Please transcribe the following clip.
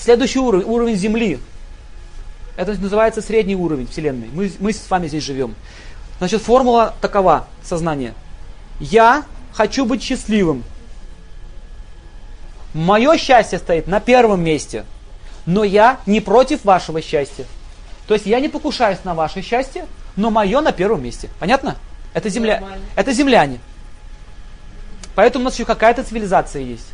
Следующий уровень, уровень Земли. Это называется средний уровень Вселенной. Мы, мы с вами здесь живем. Значит, формула такова сознание. Я хочу быть счастливым. Мое счастье стоит на первом месте. Но я не против вашего счастья. То есть я не покушаюсь на ваше счастье, но мое на первом месте. Понятно? Это земля, это земляне. Поэтому у нас еще какая-то цивилизация есть.